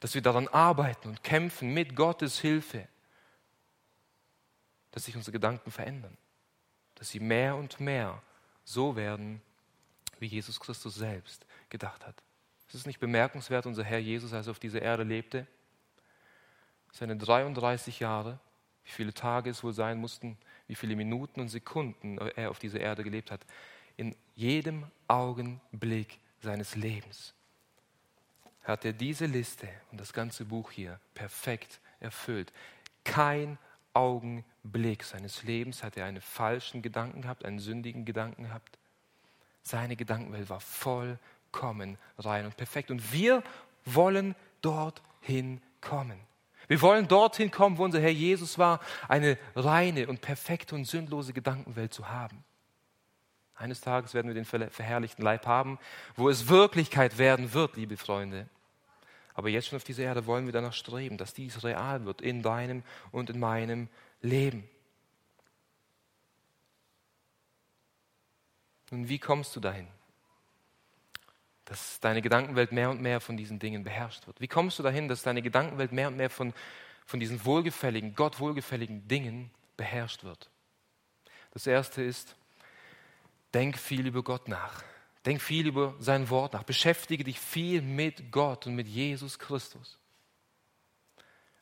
dass wir daran arbeiten und kämpfen mit Gottes Hilfe, dass sich unsere Gedanken verändern, dass sie mehr und mehr so werden, wie Jesus Christus selbst gedacht hat. Es ist nicht bemerkenswert, unser Herr Jesus, als er auf dieser Erde lebte, seine 33 Jahre, wie viele Tage es wohl sein mussten, wie viele Minuten und Sekunden er auf dieser Erde gelebt hat, in jedem Augenblick seines Lebens hat er diese Liste und das ganze Buch hier perfekt erfüllt. Kein Augenblick seines Lebens hat er einen falschen Gedanken gehabt, einen sündigen Gedanken gehabt. Seine Gedankenwelt war vollkommen rein und perfekt. Und wir wollen dorthin kommen. Wir wollen dorthin kommen, wo unser Herr Jesus war, eine reine und perfekte und sündlose Gedankenwelt zu haben. Eines Tages werden wir den verherrlichten Leib haben, wo es Wirklichkeit werden wird, liebe Freunde. Aber jetzt schon auf dieser Erde wollen wir danach streben, dass dies real wird in deinem und in meinem Leben. Nun, wie kommst du dahin? Dass deine Gedankenwelt mehr und mehr von diesen Dingen beherrscht wird. Wie kommst du dahin, dass deine Gedankenwelt mehr und mehr von, von diesen wohlgefälligen, Gott wohlgefälligen Dingen beherrscht wird? Das erste ist, denk viel über Gott nach. Denk viel über sein Wort nach. Beschäftige dich viel mit Gott und mit Jesus Christus.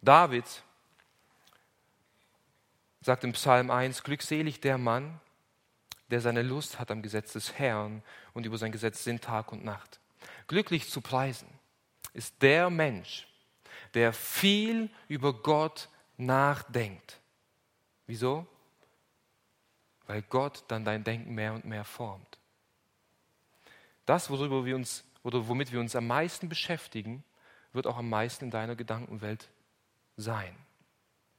David sagt im Psalm 1, glückselig der Mann, der seine Lust hat am Gesetz des Herrn und über sein Gesetz sind Tag und Nacht. Glücklich zu preisen ist der Mensch, der viel über Gott nachdenkt. Wieso? Weil Gott dann dein Denken mehr und mehr formt. Das, worüber wir uns, oder womit wir uns am meisten beschäftigen, wird auch am meisten in deiner Gedankenwelt sein.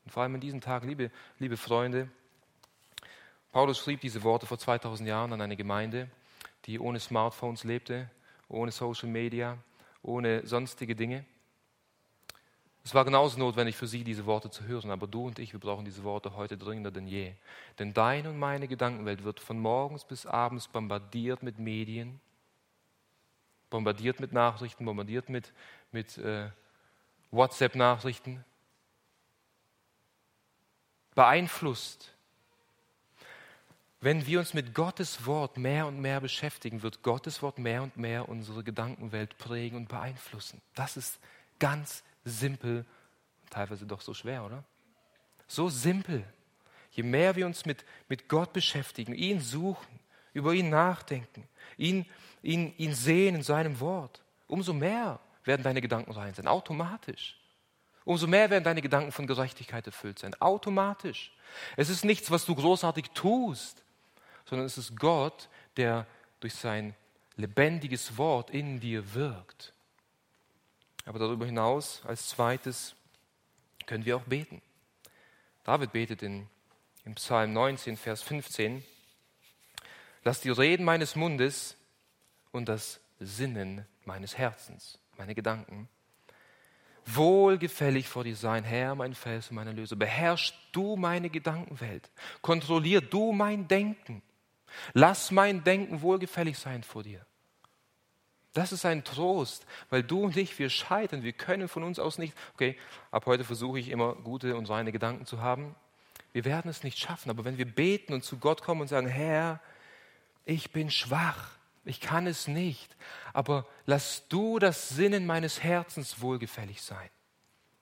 Und vor allem in diesen Tagen, liebe, liebe Freunde, Paulus schrieb diese Worte vor 2000 Jahren an eine Gemeinde, die ohne Smartphones lebte, ohne Social Media, ohne sonstige Dinge. Es war genauso notwendig für sie, diese Worte zu hören, aber du und ich, wir brauchen diese Worte heute dringender denn je. Denn deine und meine Gedankenwelt wird von morgens bis abends bombardiert mit Medien, bombardiert mit Nachrichten, bombardiert mit, mit äh, WhatsApp-Nachrichten, beeinflusst. Wenn wir uns mit Gottes Wort mehr und mehr beschäftigen, wird Gottes Wort mehr und mehr unsere Gedankenwelt prägen und beeinflussen. Das ist ganz simpel teilweise doch so schwer, oder? So simpel. Je mehr wir uns mit, mit Gott beschäftigen, ihn suchen, über ihn nachdenken, ihn ihn, ihn sehen in seinem Wort, umso mehr werden deine Gedanken rein sein, automatisch. Umso mehr werden deine Gedanken von Gerechtigkeit erfüllt sein, automatisch. Es ist nichts, was du großartig tust, sondern es ist Gott, der durch sein lebendiges Wort in dir wirkt. Aber darüber hinaus, als zweites, können wir auch beten. David betet in, im Psalm 19, Vers 15, Lass die Reden meines Mundes und das Sinnen meines Herzens, meine Gedanken. Wohlgefällig vor dir sein, Herr, mein Fels und meine Löse. Beherrsch du meine Gedankenwelt. Kontrollier du mein Denken. Lass mein Denken wohlgefällig sein vor dir. Das ist ein Trost, weil du und ich, wir scheitern. Wir können von uns aus nicht, okay, ab heute versuche ich immer gute und reine Gedanken zu haben. Wir werden es nicht schaffen, aber wenn wir beten und zu Gott kommen und sagen, Herr, ich bin schwach, ich kann es nicht, aber lass du das Sinnen meines Herzens wohlgefällig sein.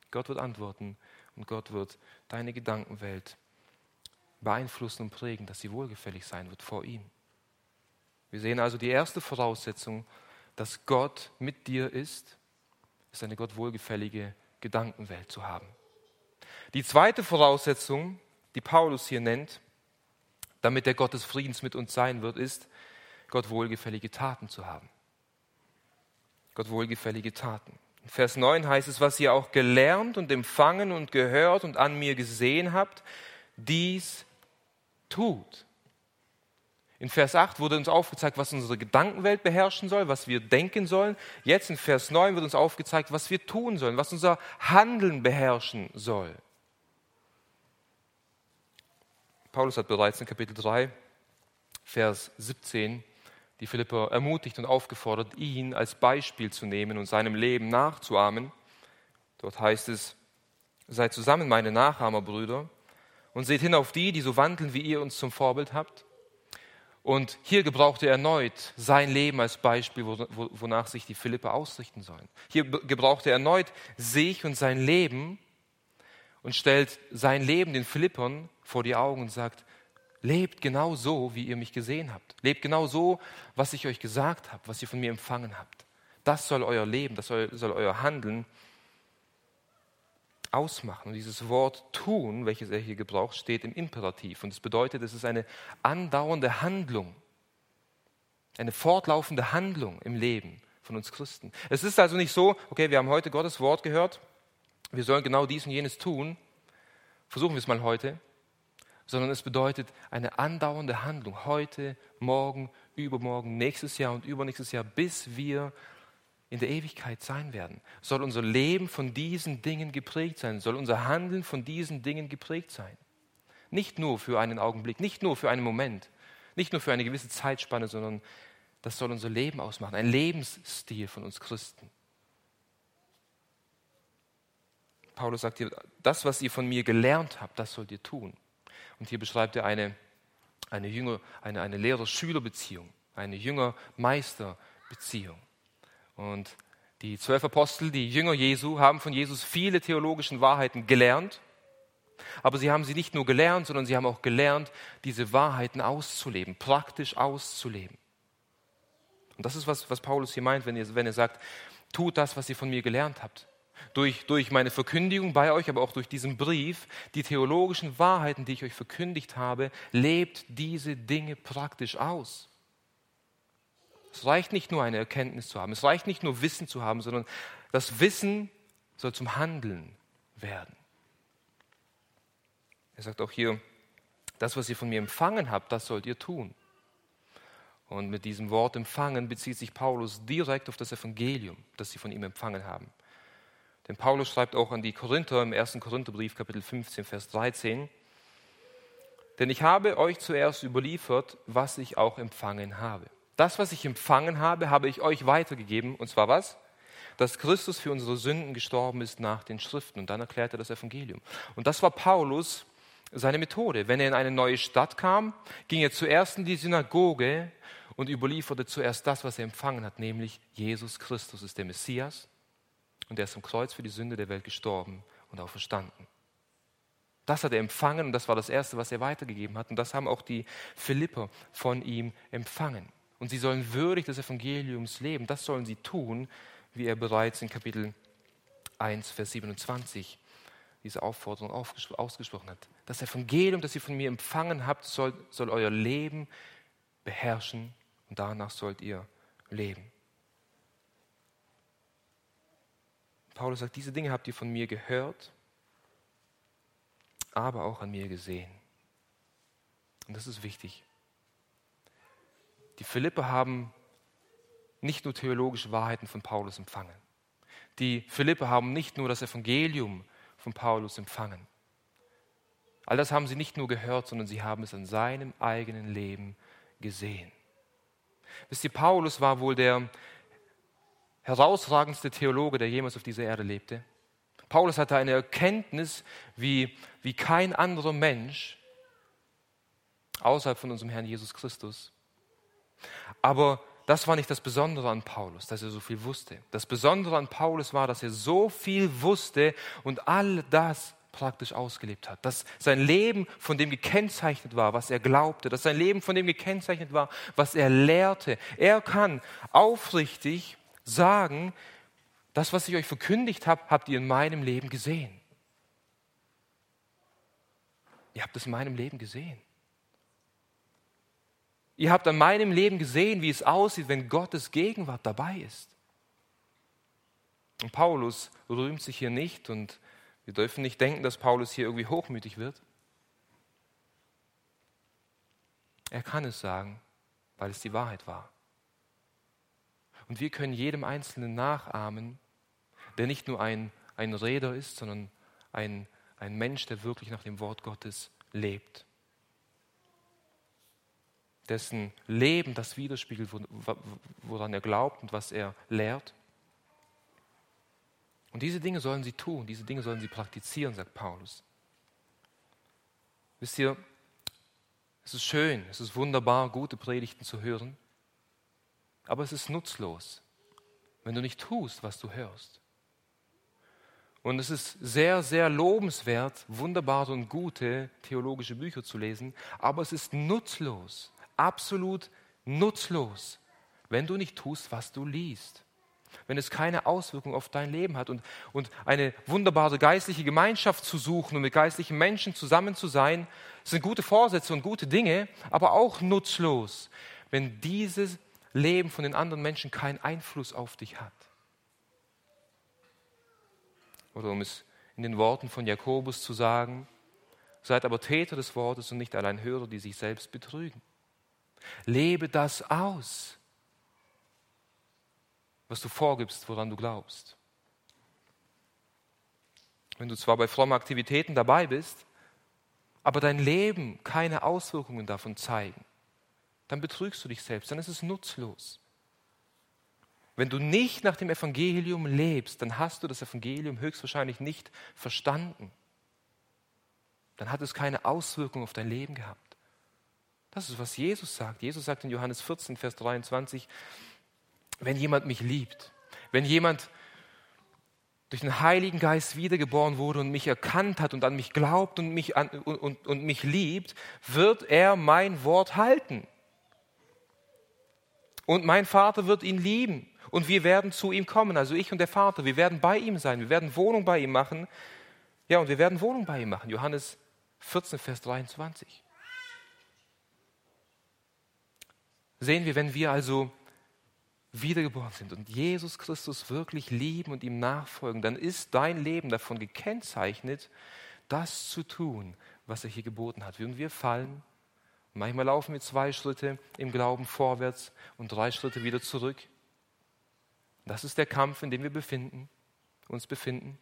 Gott wird antworten und Gott wird deine Gedankenwelt beeinflussen und prägen, dass sie wohlgefällig sein wird vor ihm. Wir sehen also die erste Voraussetzung, dass Gott mit dir ist, ist eine Gott wohlgefällige Gedankenwelt zu haben. Die zweite Voraussetzung, die Paulus hier nennt, damit der Gott des Friedens mit uns sein wird, ist, Gott wohlgefällige Taten zu haben. Gott wohlgefällige Taten. In Vers 9 heißt es, was ihr auch gelernt und empfangen und gehört und an mir gesehen habt, dies tut. In Vers 8 wurde uns aufgezeigt, was unsere Gedankenwelt beherrschen soll, was wir denken sollen. Jetzt in Vers 9 wird uns aufgezeigt, was wir tun sollen, was unser Handeln beherrschen soll. Paulus hat bereits in Kapitel 3, Vers 17 die Philipper ermutigt und aufgefordert, ihn als Beispiel zu nehmen und seinem Leben nachzuahmen. Dort heißt es, seid zusammen meine Nachahmerbrüder und seht hin auf die, die so wandeln, wie ihr uns zum Vorbild habt. Und hier gebraucht er erneut sein Leben als Beispiel, wonach sich die Philipper ausrichten sollen. Hier gebraucht er erneut sich und sein Leben und stellt sein Leben den Philippern vor die Augen und sagt, lebt genau so, wie ihr mich gesehen habt. Lebt genau so, was ich euch gesagt habe, was ihr von mir empfangen habt. Das soll euer Leben, das soll, soll euer Handeln ausmachen. Und dieses Wort tun, welches er hier gebraucht, steht im Imperativ. Und es bedeutet, es ist eine andauernde Handlung, eine fortlaufende Handlung im Leben von uns Christen. Es ist also nicht so, okay, wir haben heute Gottes Wort gehört, wir sollen genau dies und jenes tun. Versuchen wir es mal heute. Sondern es bedeutet eine andauernde Handlung. Heute, morgen, übermorgen, nächstes Jahr und übernächstes Jahr, bis wir in der Ewigkeit sein werden. Soll unser Leben von diesen Dingen geprägt sein? Soll unser Handeln von diesen Dingen geprägt sein? Nicht nur für einen Augenblick, nicht nur für einen Moment, nicht nur für eine gewisse Zeitspanne, sondern das soll unser Leben ausmachen. Ein Lebensstil von uns Christen. Paulus sagt hier, das, was ihr von mir gelernt habt, das sollt ihr tun. Und hier beschreibt er eine, eine, eine, eine Lehrer-Schüler-Beziehung, eine Jünger-Meister-Beziehung. Und die zwölf Apostel, die Jünger Jesu, haben von Jesus viele theologischen Wahrheiten gelernt. Aber sie haben sie nicht nur gelernt, sondern sie haben auch gelernt, diese Wahrheiten auszuleben, praktisch auszuleben. Und das ist, was, was Paulus hier meint, wenn er, wenn er sagt, tut das, was ihr von mir gelernt habt durch, durch meine Verkündigung bei euch, aber auch durch diesen Brief, die theologischen Wahrheiten, die ich euch verkündigt habe, lebt diese Dinge praktisch aus. Es reicht nicht nur eine Erkenntnis zu haben, es reicht nicht nur Wissen zu haben, sondern das Wissen soll zum Handeln werden. Er sagt auch hier, das, was ihr von mir empfangen habt, das sollt ihr tun. Und mit diesem Wort empfangen bezieht sich Paulus direkt auf das Evangelium, das sie von ihm empfangen haben. Denn Paulus schreibt auch an die Korinther im 1. Korintherbrief, Kapitel 15, Vers 13, denn ich habe euch zuerst überliefert, was ich auch empfangen habe. Das, was ich empfangen habe, habe ich euch weitergegeben. Und zwar was? Dass Christus für unsere Sünden gestorben ist nach den Schriften. Und dann erklärt er das Evangelium. Und das war Paulus seine Methode. Wenn er in eine neue Stadt kam, ging er zuerst in die Synagoge und überlieferte zuerst das, was er empfangen hat, nämlich Jesus Christus ist der Messias und er ist am Kreuz für die Sünde der Welt gestorben und auch verstanden. Das hat er empfangen und das war das Erste, was er weitergegeben hat. Und das haben auch die Philipper von ihm empfangen. Und sie sollen würdig des Evangeliums leben. Das sollen sie tun, wie er bereits in Kapitel 1, Vers 27 diese Aufforderung ausgesprochen hat. Das Evangelium, das ihr von mir empfangen habt, soll, soll euer Leben beherrschen und danach sollt ihr leben. Paulus sagt, diese Dinge habt ihr von mir gehört, aber auch an mir gesehen. Und das ist wichtig. Die Philippe haben nicht nur theologische Wahrheiten von Paulus empfangen. Die Philippe haben nicht nur das Evangelium von Paulus empfangen. All das haben sie nicht nur gehört, sondern sie haben es an seinem eigenen Leben gesehen. Wisst ihr, Paulus war wohl der herausragendste Theologe, der jemals auf dieser Erde lebte. Paulus hatte eine Erkenntnis wie, wie kein anderer Mensch außerhalb von unserem Herrn Jesus Christus. Aber das war nicht das Besondere an Paulus, dass er so viel wusste. Das Besondere an Paulus war, dass er so viel wusste und all das praktisch ausgelebt hat. Dass sein Leben von dem gekennzeichnet war, was er glaubte. Dass sein Leben von dem gekennzeichnet war, was er lehrte. Er kann aufrichtig sagen, Das, was ich euch verkündigt habe, habt ihr in meinem Leben gesehen. Ihr habt es in meinem Leben gesehen. Ihr habt an meinem Leben gesehen, wie es aussieht, wenn Gottes Gegenwart dabei ist. Und Paulus rühmt sich hier nicht und wir dürfen nicht denken, dass Paulus hier irgendwie hochmütig wird. Er kann es sagen, weil es die Wahrheit war. Und wir können jedem Einzelnen nachahmen, der nicht nur ein, ein Redner ist, sondern ein, ein Mensch, der wirklich nach dem Wort Gottes lebt. Dessen Leben das widerspiegelt, woran er glaubt und was er lehrt. Und diese Dinge sollen sie tun, diese Dinge sollen sie praktizieren, sagt Paulus. Wisst ihr, es ist schön, es ist wunderbar, gute Predigten zu hören, aber es ist nutzlos, wenn du nicht tust, was du hörst. Und es ist sehr, sehr lobenswert, wunderbare und gute theologische Bücher zu lesen, aber es ist nutzlos, absolut nutzlos, wenn du nicht tust, was du liest. Wenn es keine Auswirkung auf dein Leben hat und, und eine wunderbare geistliche Gemeinschaft zu suchen und mit geistlichen Menschen zusammen zu sein, sind gute Vorsätze und gute Dinge, aber auch nutzlos, wenn dieses Leben von den anderen Menschen keinen Einfluss auf dich hat. Oder um es in den Worten von Jakobus zu sagen, seid aber Täter des Wortes und nicht allein Hörer, die sich selbst betrügen. Lebe das aus, was du vorgibst, woran du glaubst. Wenn du zwar bei frommen Aktivitäten dabei bist, aber dein Leben keine Auswirkungen davon zeigen, dann betrügst du dich selbst, dann ist es nutzlos. Wenn du nicht nach dem Evangelium lebst, dann hast du das Evangelium höchstwahrscheinlich nicht verstanden. Dann hat es keine Auswirkung auf dein Leben gehabt. Das ist, was Jesus sagt. Jesus sagt in Johannes 14, Vers 23, wenn jemand mich liebt, wenn jemand durch den Heiligen Geist wiedergeboren wurde und mich erkannt hat und an mich glaubt und mich, an, und, und, und mich liebt, wird er mein Wort halten. Und mein Vater wird ihn lieben und wir werden zu ihm kommen, also ich und der Vater, wir werden bei ihm sein, wir werden Wohnung bei ihm machen. Ja, und wir werden Wohnung bei ihm machen. Johannes 14, Vers 23. Sehen wir, wenn wir also wiedergeboren sind und Jesus Christus wirklich lieben und ihm nachfolgen, dann ist dein Leben davon gekennzeichnet, das zu tun, was er hier geboten hat. Und wir fallen. Manchmal laufen wir zwei Schritte im Glauben vorwärts und drei Schritte wieder zurück. Das ist der Kampf, in dem wir befinden, uns befinden.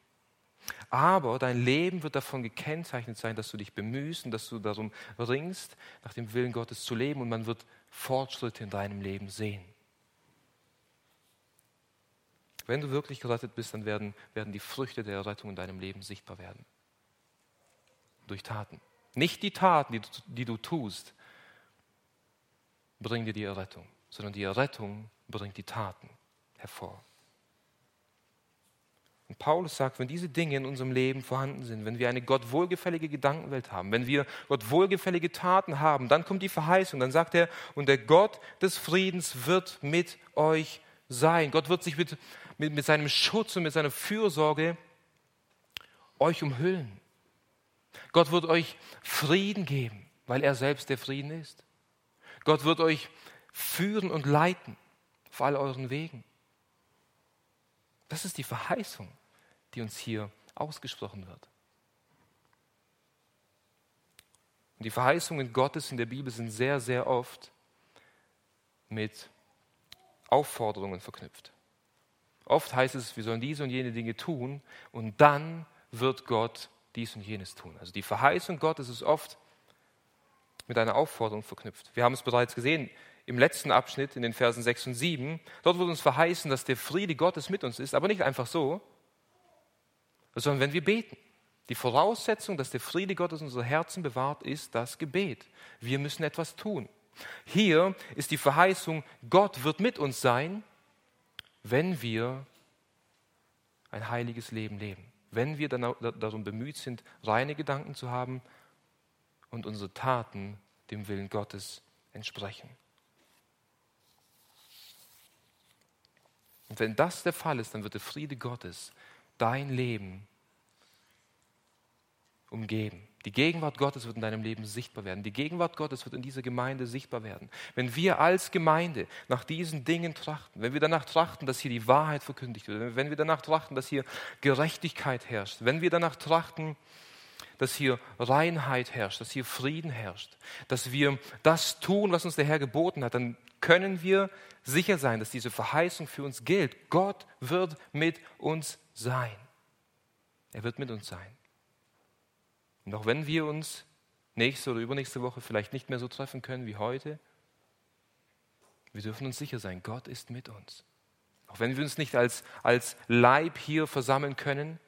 Aber dein Leben wird davon gekennzeichnet sein, dass du dich bemühst und dass du darum ringst, nach dem Willen Gottes zu leben und man wird Fortschritte in deinem Leben sehen. Wenn du wirklich gerettet bist, dann werden, werden die Früchte der Errettung in deinem Leben sichtbar werden. Durch Taten. Nicht die Taten, die die du tust, bringen dir die Errettung, sondern die Errettung bringt die Taten hervor. Und Paulus sagt, wenn diese Dinge in unserem Leben vorhanden sind, wenn wir eine Gott wohlgefällige Gedankenwelt haben, wenn wir Gott wohlgefällige Taten haben, dann kommt die Verheißung, dann sagt er, und der Gott des Friedens wird mit euch sein. Gott wird sich mit, mit, mit seinem Schutz und mit seiner Fürsorge euch umhüllen. Gott wird euch Frieden geben, weil er selbst der Frieden ist. Gott wird euch führen und leiten auf all euren Wegen. Das ist die Verheißung, die uns hier ausgesprochen wird. Und die Verheißungen Gottes in der Bibel sind sehr, sehr oft mit Aufforderungen verknüpft. Oft heißt es, wir sollen diese und jene Dinge tun und dann wird Gott dies und jenes tun. Also die Verheißung Gottes ist oft mit einer Aufforderung verknüpft. Wir haben es bereits gesehen, im letzten Abschnitt, in den Versen 6 und 7, dort wird uns verheißen, dass der Friede Gottes mit uns ist, aber nicht einfach so, sondern wenn wir beten. Die Voraussetzung, dass der Friede Gottes unser Herzen bewahrt, ist das Gebet. Wir müssen etwas tun. Hier ist die Verheißung, Gott wird mit uns sein, wenn wir ein heiliges Leben leben. Wenn wir darum bemüht sind, reine Gedanken zu haben und unsere Taten dem Willen Gottes entsprechen. Und wenn das der Fall ist, dann wird der Friede Gottes dein Leben umgeben. Die Gegenwart Gottes wird in deinem Leben sichtbar werden. Die Gegenwart Gottes wird in dieser Gemeinde sichtbar werden. Wenn wir als Gemeinde nach diesen Dingen trachten, wenn wir danach trachten, dass hier die Wahrheit verkündigt wird, wenn wir danach trachten, dass hier Gerechtigkeit herrscht, wenn wir danach trachten, dass hier Reinheit herrscht, dass hier Frieden herrscht, dass wir das tun, was uns der Herr geboten hat, dann können wir sicher sein, dass diese Verheißung für uns gilt. Gott wird mit uns sein. Er wird mit uns sein. Und auch wenn wir uns nächste oder übernächste Woche vielleicht nicht mehr so treffen können wie heute, wir dürfen uns sicher sein, Gott ist mit uns. Auch wenn wir uns nicht als, als Leib hier versammeln können,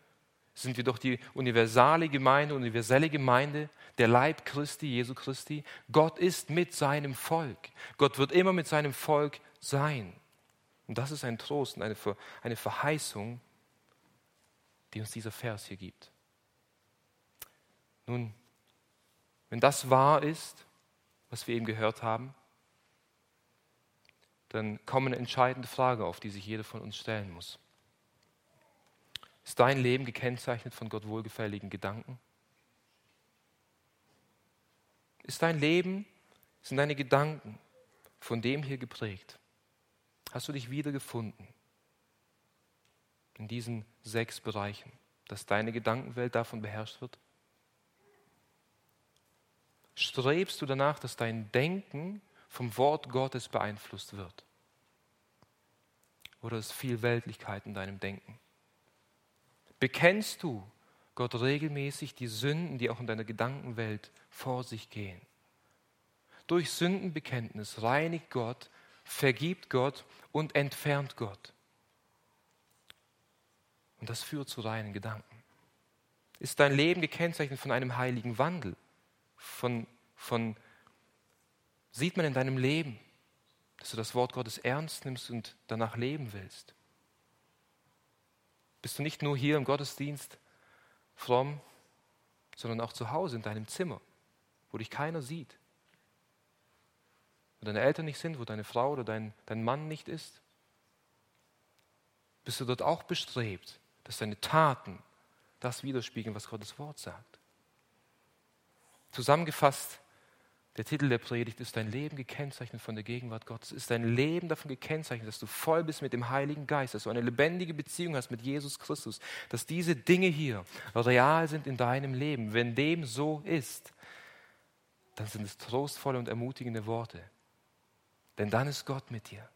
sind wir doch die universale Gemeinde, universelle Gemeinde, der Leib Christi, Jesu Christi. Gott ist mit seinem Volk. Gott wird immer mit seinem Volk sein. Und das ist ein Trost und eine, eine Verheißung, die uns dieser Vers hier gibt. Nun, wenn das wahr ist, was wir eben gehört haben, dann kommt eine entscheidende Frage auf, die sich jeder von uns stellen muss. Ist dein Leben gekennzeichnet von Gott wohlgefälligen Gedanken? Ist dein Leben, sind deine Gedanken von dem hier geprägt? Hast du dich wiedergefunden in diesen sechs Bereichen, dass deine Gedankenwelt davon beherrscht wird? Strebst du danach, dass dein Denken vom Wort Gottes beeinflusst wird? Oder ist viel Weltlichkeit in deinem Denken? Bekennst du Gott regelmäßig die Sünden, die auch in deiner Gedankenwelt vor sich gehen? Durch Sündenbekenntnis reinigt Gott, vergibt Gott und entfernt Gott. Und das führt zu reinen Gedanken. Ist dein Leben gekennzeichnet von einem heiligen Wandel? von, von, sieht man in deinem Leben, dass du das Wort Gottes ernst nimmst und danach leben willst? Bist du nicht nur hier im Gottesdienst fromm, sondern auch zu Hause in deinem Zimmer, wo dich keiner sieht? Wo deine Eltern nicht sind, wo deine Frau oder dein, dein Mann nicht ist? Bist du dort auch bestrebt, dass deine Taten das widerspiegeln, was Gottes Wort sagt? Zusammengefasst, der Titel der Predigt ist dein Leben gekennzeichnet von der Gegenwart Gottes. Ist dein Leben davon gekennzeichnet, dass du voll bist mit dem Heiligen Geist, dass du eine lebendige Beziehung hast mit Jesus Christus, dass diese Dinge hier real sind in deinem Leben. Wenn dem so ist, dann sind es trostvolle und ermutigende Worte. Denn dann ist Gott mit dir.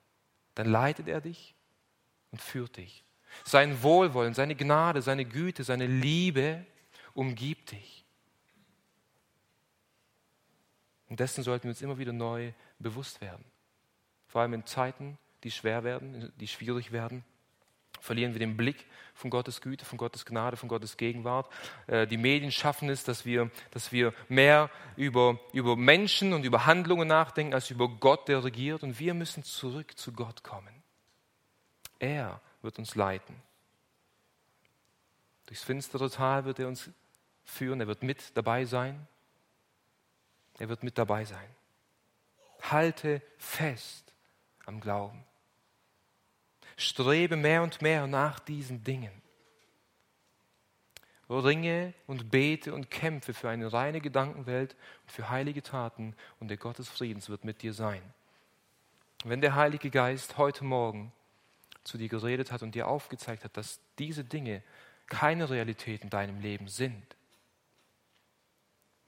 Dann leitet er dich und führt dich. Sein Wohlwollen, seine Gnade, seine Güte, seine Liebe umgibt dich. Und dessen sollten wir uns immer wieder neu bewusst werden. Vor allem in Zeiten, die schwer werden, die schwierig werden, verlieren wir den Blick von Gottes Güte, von Gottes Gnade, von Gottes Gegenwart. Äh, die Medien schaffen es, dass wir, dass wir mehr über, über Menschen und über Handlungen nachdenken, als über Gott, der regiert. Und wir müssen zurück zu Gott kommen. Er wird uns leiten. Durchs finstere Tal wird er uns führen, er wird mit dabei sein. Er wird mit dabei sein. Halte fest am Glauben. Strebe mehr und mehr nach diesen Dingen. Ringe und bete und kämpfe für eine reine Gedankenwelt und für heilige Taten und der Gott des Friedens wird mit dir sein. Wenn der Heilige Geist heute Morgen zu dir geredet hat und dir aufgezeigt hat, dass diese Dinge keine Realität in deinem Leben sind,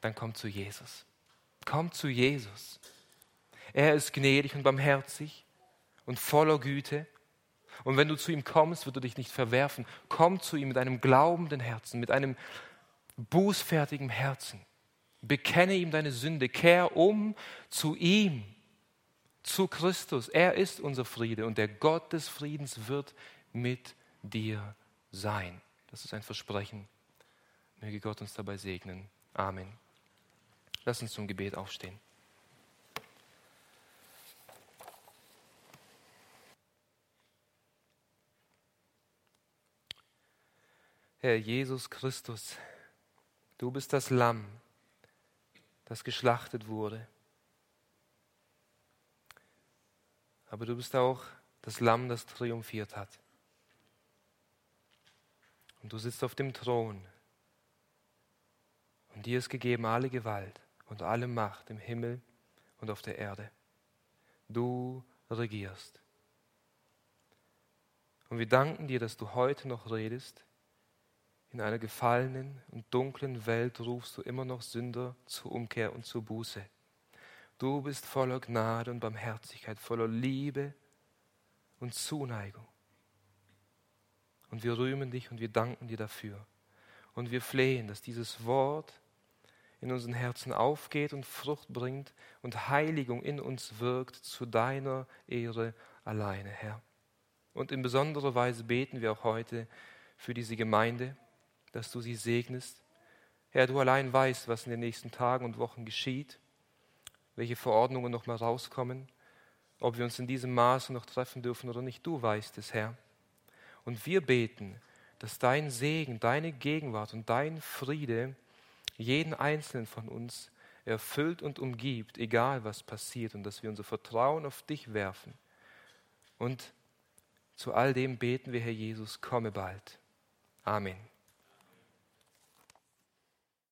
dann komm zu Jesus. Komm zu Jesus. Er ist gnädig und barmherzig und voller Güte. Und wenn du zu ihm kommst, wird er dich nicht verwerfen. Komm zu ihm mit einem glaubenden Herzen, mit einem bußfertigen Herzen. Bekenne ihm deine Sünde, kehr um zu ihm, zu Christus. Er ist unser Friede und der Gott des Friedens wird mit dir sein. Das ist ein Versprechen. Möge Gott uns dabei segnen. Amen. Lass uns zum Gebet aufstehen. Herr Jesus Christus, du bist das Lamm, das geschlachtet wurde. Aber du bist auch das Lamm, das triumphiert hat. Und du sitzt auf dem Thron. Und dir ist gegeben alle Gewalt und alle Macht im Himmel und auf der Erde. Du regierst. Und wir danken dir, dass du heute noch redest. In einer gefallenen und dunklen Welt rufst du immer noch Sünder zur Umkehr und zur Buße. Du bist voller Gnade und Barmherzigkeit, voller Liebe und Zuneigung. Und wir rühmen dich und wir danken dir dafür. Und wir flehen, dass dieses Wort in unseren Herzen aufgeht und Frucht bringt und Heiligung in uns wirkt zu deiner Ehre alleine, Herr. Und in besonderer Weise beten wir auch heute für diese Gemeinde, dass du sie segnest. Herr, du allein weißt, was in den nächsten Tagen und Wochen geschieht, welche Verordnungen noch mal rauskommen, ob wir uns in diesem Maße noch treffen dürfen oder nicht. Du weißt es, Herr. Und wir beten, dass dein Segen, deine Gegenwart und dein Friede jeden Einzelnen von uns erfüllt und umgibt, egal was passiert, und dass wir unser Vertrauen auf dich werfen. Und zu all dem beten wir, Herr Jesus, komme bald. Amen.